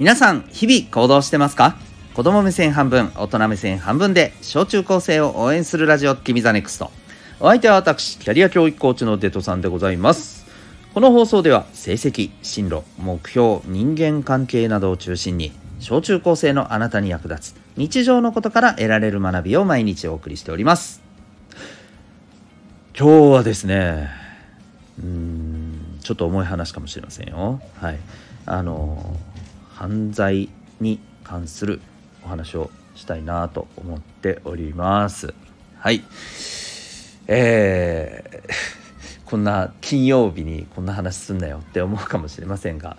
皆さん日々行動してますか？子供目線半分大人目線半分で小中高生を応援するラジオ君 the NEXT。お相手は私キャリア教育コーチのデトさんでございます。この放送では成績進路目標人間関係などを中心に小中高生のあなたに役立つ日常のことから得られる学びを毎日お送りしております。今日はですねうんちょっと重い話かもしれませんよ。はい。あの犯罪に関するお話をしたいなと思っております。はい。えー こんな金曜日にこんな話すんなよって思うかもしれませんが。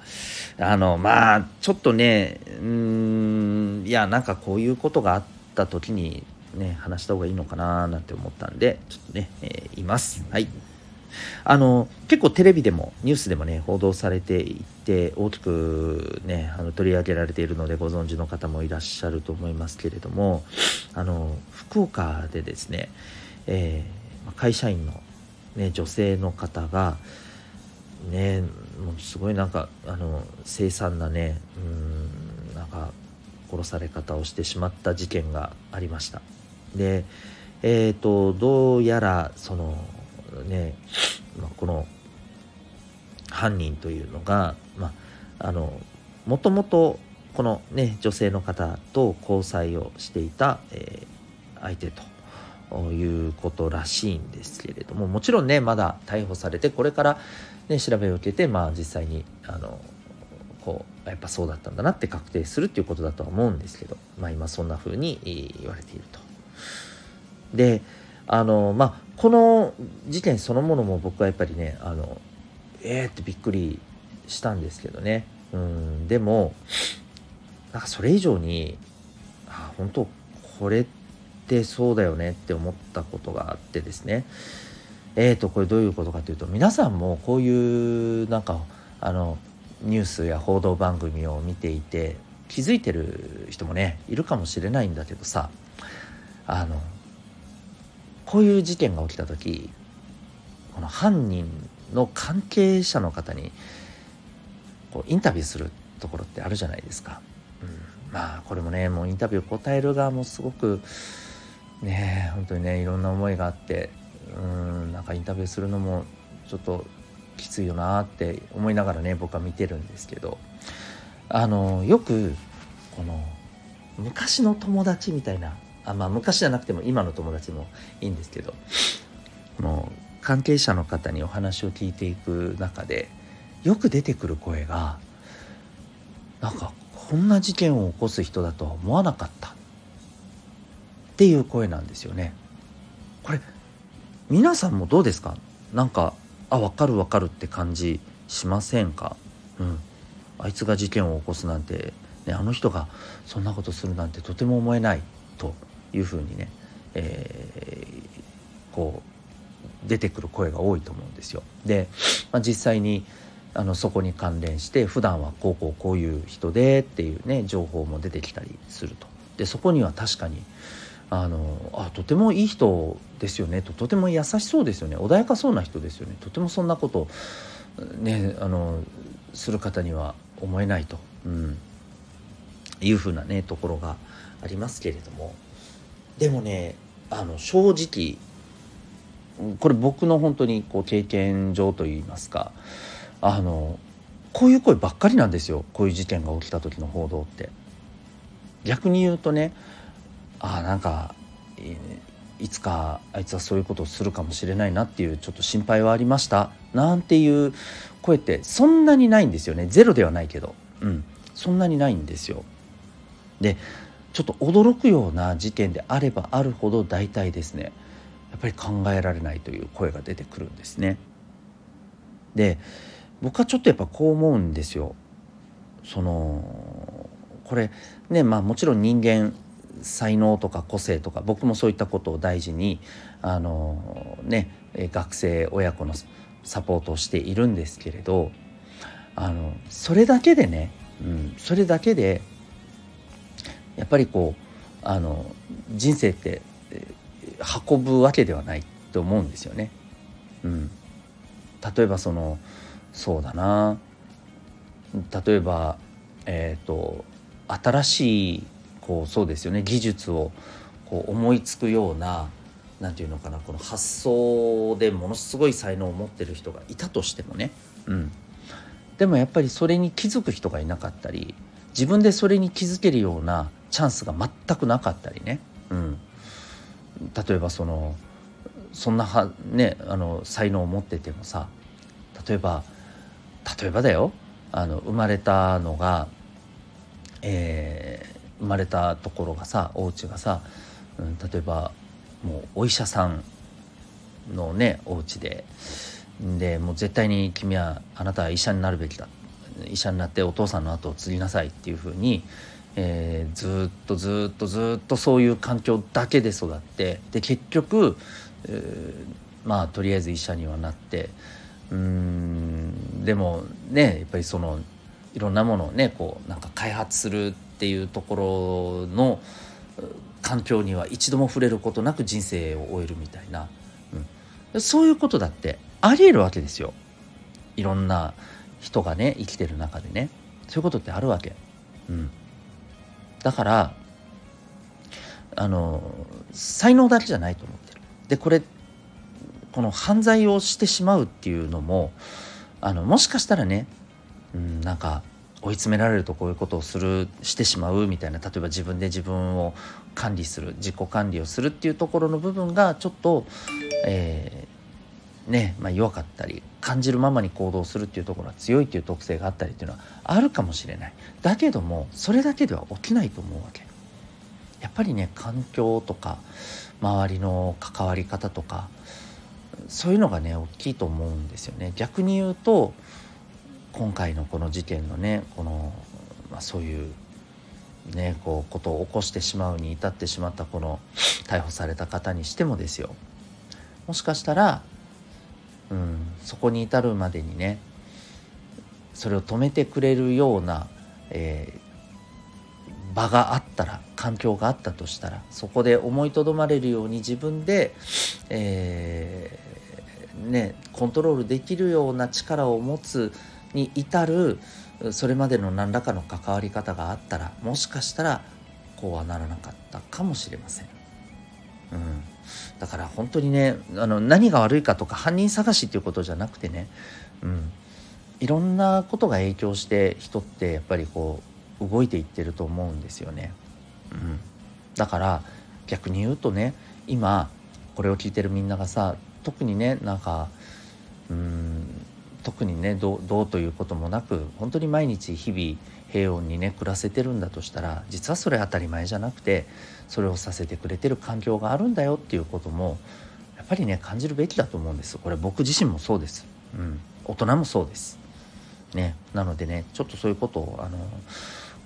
あのまあちょっとねうんいやなんかこういうことがあった時にね話した方がいいのかななんて思ったんでちょっとね、えー、います。はい。あの結構テレビでもニュースでもね報道されていて大きくねあの取り上げられているのでご存知の方もいらっしゃると思いますけれどもあの福岡でですね、えー、会社員のね、女性の方がねもうすごいなんかあの凄惨なねうんなんか殺され方をしてしまった事件がありました。でえっ、ー、とどうやらそのね、まあ、この犯人というのがまああのもともとこのね女性の方と交際をしていた、えー、相手ということらしいんですけれどももちろんねまだ逮捕されてこれから、ね、調べを受けて、まあ、実際にあのこうやっぱそうだったんだなって確定するっていうことだとは思うんですけど、まあ、今そんな風に言われていると。であのまあこの事件そのものも僕はやっぱりねあのえーってびっくりしたんですけどね。うんでもなんかそれ以上にあ本当これってそうだよねって思ったことがあってですね。えーとこれどういうことかというと皆さんもこういうなんかあのニュースや報道番組を見ていて気づいてる人もねいるかもしれないんだけどさあのこういう事件が起きた時この犯人の関係者の方にこうインタビューするところってあるじゃないですか。うん、まあこれもねもうインタビュー答える側もすごくね本当にねいろんな思いがあってうんなんかインタビューするのもちょっときついよなって思いながらね僕は見てるんですけどあのよくこの昔の友達みたいなあまあ昔じゃなくても今の友達もいいんですけどこの関係者の方にお話を聞いていく中でよく出てくる声がなんかこんな事件を起こす人だとは思わなかった。っていう声なんですよね。これ皆さんもどうですか？なんかあ分かる分かるって感じしませんか？うん。あいつが事件を起こすなんて、ね、あの人がそんなことするなんてとても思えない。というふうにね、えー、こう出てくる声が多いと思うんですよ。で、まあ、実際にあのそこに関連して普段はこうこうこういう人でっていうね情報も出てきたりすると。でそこには確かにあのあとてもいい人ですよねととても優しそうですよね穏やかそうな人ですよねとてもそんなことねあのする方には思えないと、うん、いうふうなねところがありますけれども。でもねあの正直これ僕の本当にこう経験上といいますかあのこういう声ばっかりなんですよ。こういう事件が起きた時の報道って。逆に言うとねああなんかいつかあいつはそういうことをするかもしれないなっていうちょっと心配はありました。なんていう声ってそんなにないんですよね。ゼロではないけど。うん。そんなにないんですよ。でちょっと驚くような事件であればあるほど大体ですねやっぱり考えられないという声が出てくるんですね。で僕はちょっとやっぱこう思うんですよ。そのこれねまあもちろん人間才能とか個性とか僕もそういったことを大事にあの、ね、学生親子のサポートをしているんですけれどあのそれだけでね、うん、それだけでやっぱりこうあの人生って運ぶわけではないと思うんですよね。うん、例えばそのそうだな。例えばえっ、ー、と新しいこうそうですよね。技術をこう思いつくような何て言うのかな。この発想でものすごい才能を持ってる人がいたとしてもね、うん、でもやっぱりそれに気づく人がいなかったり自分でそれに気づけるようなチャンスが全くなかったりね、うん、例えばそのそんなは、ね、あの才能を持っててもさ例えば例えばだよ。あの生まれたのが、えー、生まれたところがさお家がさ、うん、例えばもうお医者さんのねお家で。でもう絶対に君はあなたは医者になるべきだ。っ医者になってお父さんの後を継ぎなさいっていうふうに、えー、ずっとずっとずっとそういう環境だけで育ってで結局、えー、まあとりあえず医者にはなってうんでもねやっぱりそのいろんなものをねこうなんか開発するっていうところの環境には一度も触れることなく人生を終えるみたいな、うん、そういうことだってありえるわけですよ。いろんな人がね生きてる中でねそういうことってあるわけ、うん、だからあの才能だけじゃないと思ってる。でこれこの犯罪をしてしまうっていうのもあのもしかしたらね、うん、なんか追い詰められるとこういうことをするしてしまうみたいな例えば自分で自分を管理する自己管理をするっていうところの部分がちょっと、え、ねまあ、弱かったり感じるままに行動するっていうところが強いっていう特性があったりっていうのはあるかもしれない。だけどもそれだけでは起きないと思うわけ。やっぱりね環境とか周りの関わり方とかそういうのがね大きいと思うんですよね。逆に言うと今回のこの事件のねこの、まあ、そういうねこうことを起こしてしまうに至ってしまったこの逮捕された方にしてもですよ。もしかしたら、うん、そこに至るまでにねそれを止めてくれるような、えー、場があったら環境があったとしたらそこで思いとどまれるように自分で、えー、ね、コントロールできるような力を持つに至るそれまでの何らかの関わり方があったらもしかしたらこうはならなかったかもしれません。うん、だから本当にねあの何が悪いかとか犯人探しっていうことじゃなくてね、うん、いろんなことが影響して人ってやっぱりこう動いていってると思うんですよね。うん、だから逆に言うとね今これを聞いてるみんながさ特にねなんかうん特にねどうということもなく本当に毎日日々平穏にね暮らせてるんだとしたら実はそれ当たり前じゃなくてそれをさせてくれてる環境があるんだよっていうこともやっぱりね感じるべきだと思うんです。これ僕自身もそうです、うん、大人もそうです。ね。なのでねちょっとそういうことをあの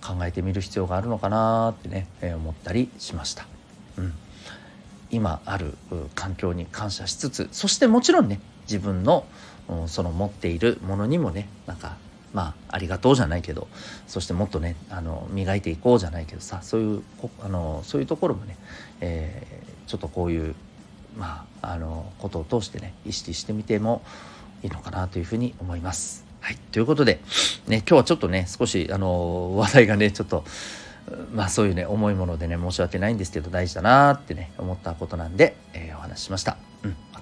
考えてみる必要があるのかなってね、えー、思ったりしました、うん、今ある環境に感謝しつつそしてもちろんね自分のその持っているものにもねなんかまあありがとうじゃないけどそしてもっとねあの磨いていこうじゃないけどさそういうあのそういうところもね、えー、ちょっとこういうまああのことを通してね意識してみてもいいのかなというふうに思います。はい、ということで、ね、今日はちょっとね少しあの話題がねちょっとまあそういうね重いものでね申し訳ないんですけど大事だなってね思ったことなんで、えー、お話ししました。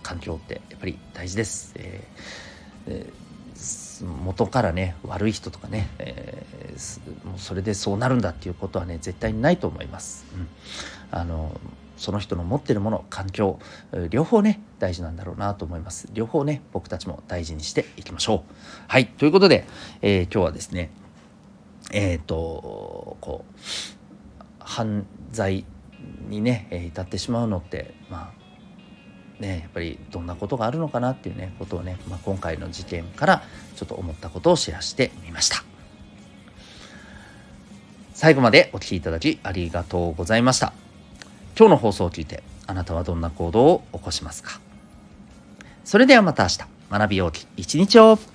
環境ってやっぱり大事です。えーえー、元からね悪い人とかね、えー、もうそれでそうなるんだっていうことはね絶対にないと思います。うん、あのその人の持ってるもの環境両方ね大事なんだろうなと思います両方ね僕たちも大事にしていきましょうはいということで、えー、今日はですねえっ、ー、とこう犯罪にね至ってしまうのってまあね、やっぱりどんなことがあるのかなっていうねことをね、まあ、今回の事件からちょっと思ったことをシェアしてみました。最後までお聴きいただきありがとうございました。今日の放送を聞いてあなたはどんな行動を起こしますか？それではまた明日。学びようき一日を。